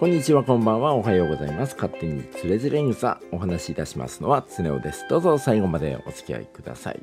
こんにちはこんばんは。おはようございます。勝手につれづれ草お話しいたしますのはつねおです。どうぞ最後までお付き合いください。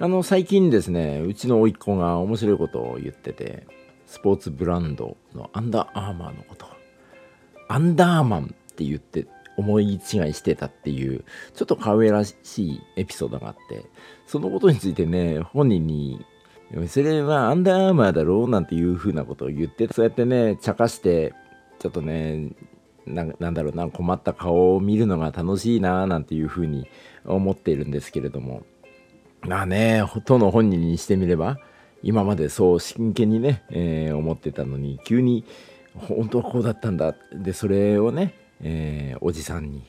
あの最近ですねうちの甥っ子が面白いことを言っててスポーツブランドのアンダーアーマーのことアンダーマンって言って思い違いしてたっていうちょっと可愛らしいエピソードがあってそのことについてね本人にそれはアンダーアーマーだろうなんていうふうなことを言ってそうやってね茶化してちょっとねなんだろうな困った顔を見るのが楽しいななんていうふうに思っているんですけれども。まあねとの本人にしてみれば今までそう真剣にね、えー、思ってたのに急に本当はこうだったんだでそれをね、えー、おじさんに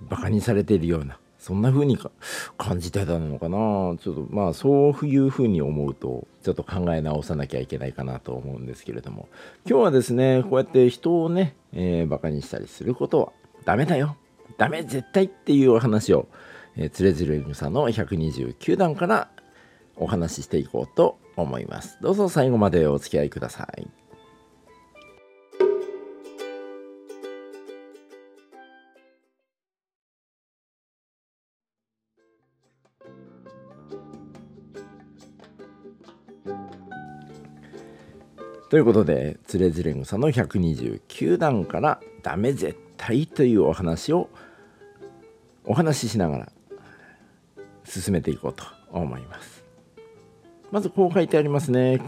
バカにされているようなそんな風に感じてたのかな。ちょっとまあそういう風に思うとちょっと考え直さなきゃいけないかなと思うんですけれども。今日はですねこうやって人をね、えー、バカにしたりすることはダメだよ。ダメ絶対っていうお話を、えー、つれづれ草の129段からお話ししていこうと思います。どうぞ最後までお付き合いください。ということで、つれづれ草の129段からダメ絶対というお話をお話ししながら進めていこうと思います。まずこう書いてありますね。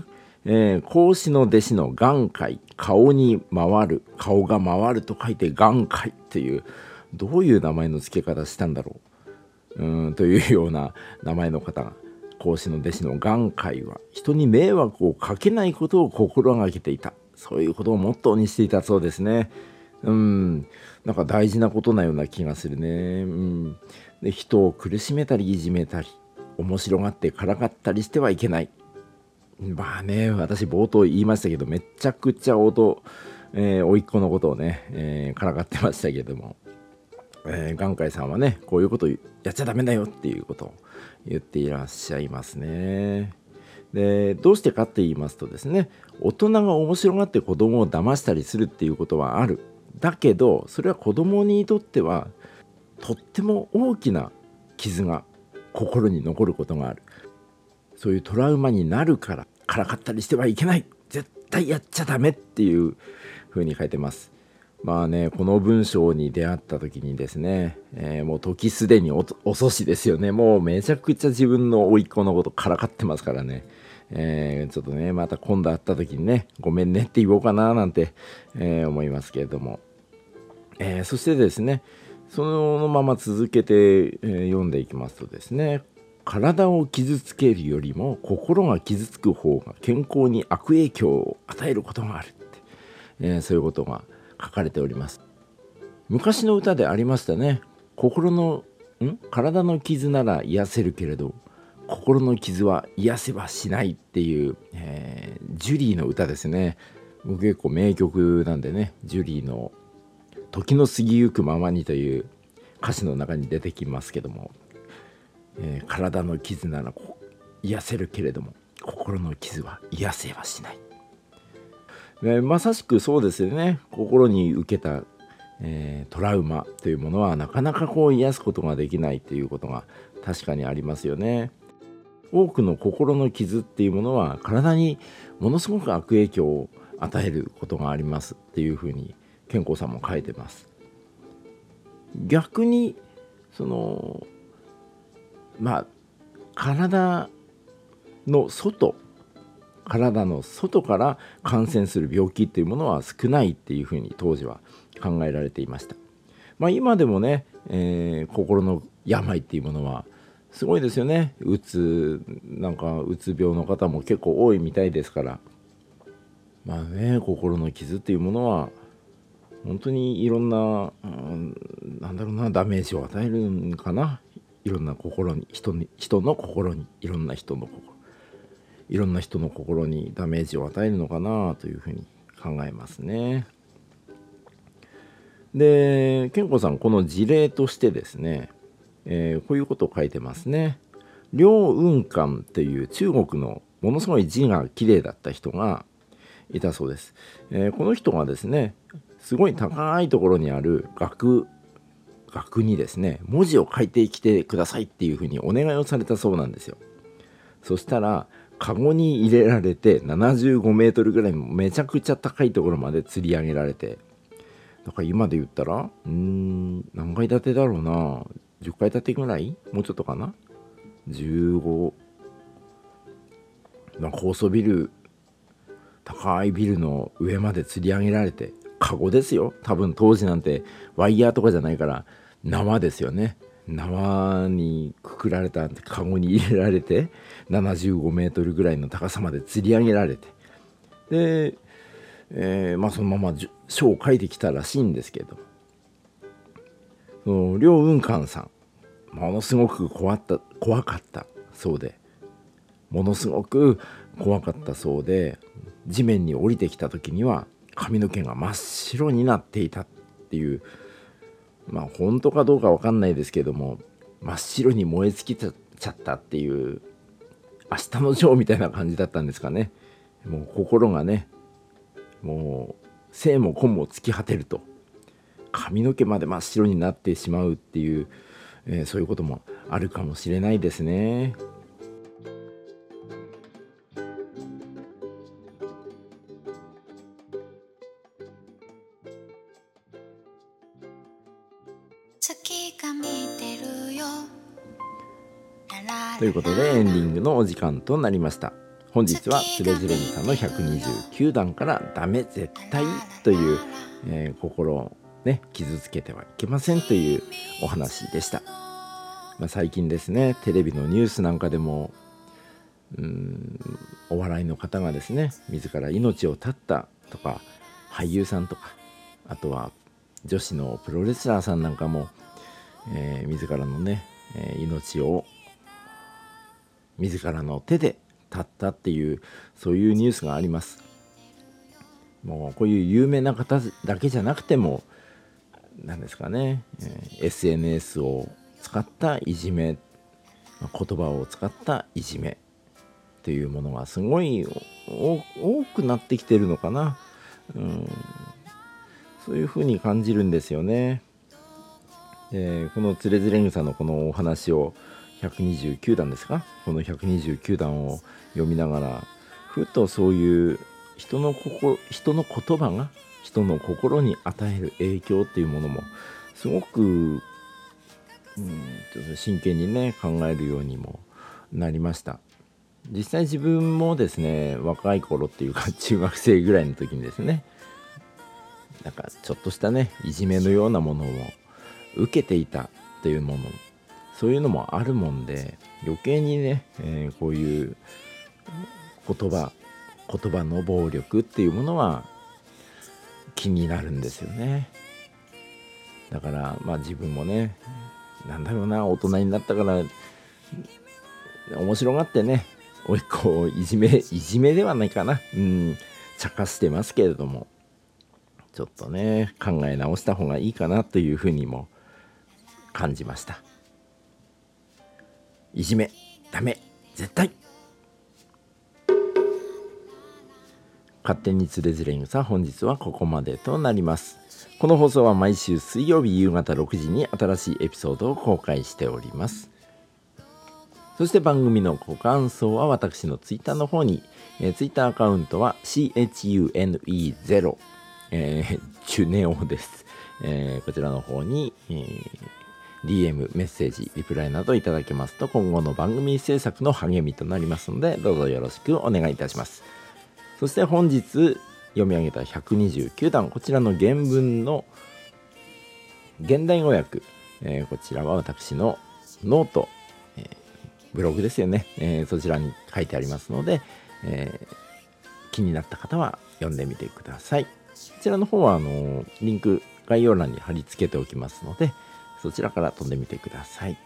えー、孔子の弟子の眼界、顔に回る、顔が回ると書いて眼界っていう、どういう名前の付け方したんだろう。うんというような名前の方が孔子の弟子の眼界は人に迷惑をかけないことを心がけていた。そういうことをモットーにしていたそうですね。うん。なんか大事なことなような気がするね。うん。で人を苦しめたりいじめたり面白がってからかったりしてはいけない。まあね私冒頭言いましたけどめちゃくちゃ音えー、甥っ子のことをね、えー、からかってましたけども、えー、眼科医さんはねこういうことやっちゃダメだよっていうことを言っていらっしゃいますね。でどうしてかって言いますとですね大人が面白がって子供を騙したりするっていうことはある。だけどそれは子供にとってはとっても大きな傷が心に残ることがある。そういうトラウマになるからからかったりしてはいけない。絶対やっちゃダメっていうふうに書いてます。まあね、この文章に出会った時にですね、えー、もう時すでに遅しですよね。もうめちゃくちゃ自分の甥っ子のことからかってますからね。えー、ちょっとね、また今度会った時にね、ごめんねって言おうかななんて、えー、思いますけれども。えそしてですね、そのまま続けて、え読んでいきますとですね、体を傷つけるよりも心が傷つく方が健康に悪影響を与えることがあるって、えそういうことが書かれております。昔の歌でありましたね。心のん？体の傷なら癒せるけれど心の傷は癒せはしないっていう、えー、ジュリーの歌ですね。僕結構名曲なんでねジュリーの「時の過ぎゆくままに」という歌詞の中に出てきますけども、えー、体の傷なら癒せるけれども心の傷は癒せはしない。えまさしくそうですよね心に受けた、えー、トラウマというものはなかなかこう癒すことができないということが確かにありますよね。多くの心の傷っていうものは体にものすごく悪影響を与えることがありますっていうふうに健康さんも書いてます。逆にそのまあ体の外体の外から感染する病気っていうものは少ないっていうふうに当時は考えられていました。まあ、今でもね、えー、心の病っていうものはすごいですよね。うつなんかうつ病の方も結構多いみたいですから。まあね心の傷っていうものは本当にいろんな、うん、なんだろうなダメージを与えるんかな。いろんな心に人に人の心にいろんな人の心。いろんな人の心にダメージを与えるのかなというふうに考えますね。で健康さんこの事例としてですね、えー、こういうことを書いてますね。梁雲漢っていう中国のものすごい字が綺麗だった人が、いたそうです、えー、この人がですねすごい高いところにある額額にですね文字を書いてきてくださいっていうふうにお願いをされたそうなんですよそしたらカゴに入れられて75メートルぐらいめちゃくちゃ高いところまで吊り上げられて。だから今で言ったらうん何階建てだろうな。10階建てぐらい？もうちょっとかな？15まあ高層ビル高いビルの上まで吊り上げられてカゴですよ。多分当時なんてワイヤーとかじゃないから縄ですよね。縄にくくられたカゴに入れられて75メートルぐらいの高さまで吊り上げられて。で、えー、まあそのまま書を書いてきたらしいんですけど。その梁雲寛さんものすごく怖った怖かったそうで。ものすごく怖かったそうで地面に降りてきた時には髪の毛が真っ白になっていたっていうまあ本当かどうかわかんないですけども真っ白に燃え尽きちゃったっていう明日のジョーみたいな感じだったんですかねもう心がねもう生も根も尽き果てると髪の毛まで真っ白になってしまうっていう、えー、そういうこともあるかもしれないですね。ということでエンディングのお時間となりました。本日はつれづれみさんの129段から「ダメ絶対」という、えー、心をね傷つけてはいけませんというお話でした、まあ、最近ですねテレビのニュースなんかでもうんお笑いの方がですね自ら命を絶ったとか俳優さんとかあとは女子のプロレスラーさんなんかも、えー、自らのね、え、命を自らの手で立ったっていうそういうニュースがあります。もうこういう有名な方だけじゃなくても何ですかね、え、SNS を使ったいじめ言葉を使ったいじめというものがすごい多くなってきてるのかな、うん、そういうふうに感じるんですよね。えこのつれづれ草のこのお話を129段ですか？この129段を読みながらふとそういう人の心人の言葉が人の心に与える影響っていうものもすごく、うん、真剣にね考えるようにもなりました実際自分もですね若い頃っていうか中学生ぐらいの時にですねなんかちょっとしたねいじめのようなものを受けていたというものそういうのもあるもんで余計にね、えー、こういう言葉言葉の暴力っていうものは気になるんですよね。だからまあ自分もねなんだろうな大人になったから面白がってねおいっ子をいじめいじめではないかな。うん茶化してますけれども。ちょっとね考え直した方がいいかなというふうにも感じました。いじめダメ絶対。勝手につれづれ草本日はここまでとなります。この放送は毎週水曜日夕方6時に新しいエピソードを公開しております。そして番組のご感想は私のツイッターの方に、えー、ツイッターアカウントは CHUNE0 えー、チュネオです、えー、こちらの方に、えー、DM、メッセージ、リプライなどいただけますと今後の番組制作の励みとなりますのでどうぞよろしくお願いいたします。そして本日読み上げた129段こちらの原文の現代語訳、えー、こちらは私のノート、えー、ブログですよね、えー、そちらに書いてありますので、え気になった方は読んでみてください。こちらの方はあのリンク概要欄に貼り付けておきますので、そちらから飛んでみてください。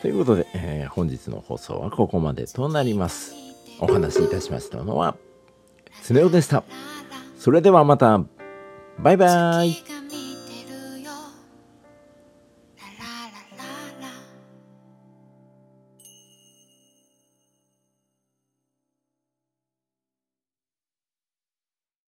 ということで、えー、本日の放送はここまでとなります。お話しいたしましたのは、つねおでした。それではまた、バイバーイ。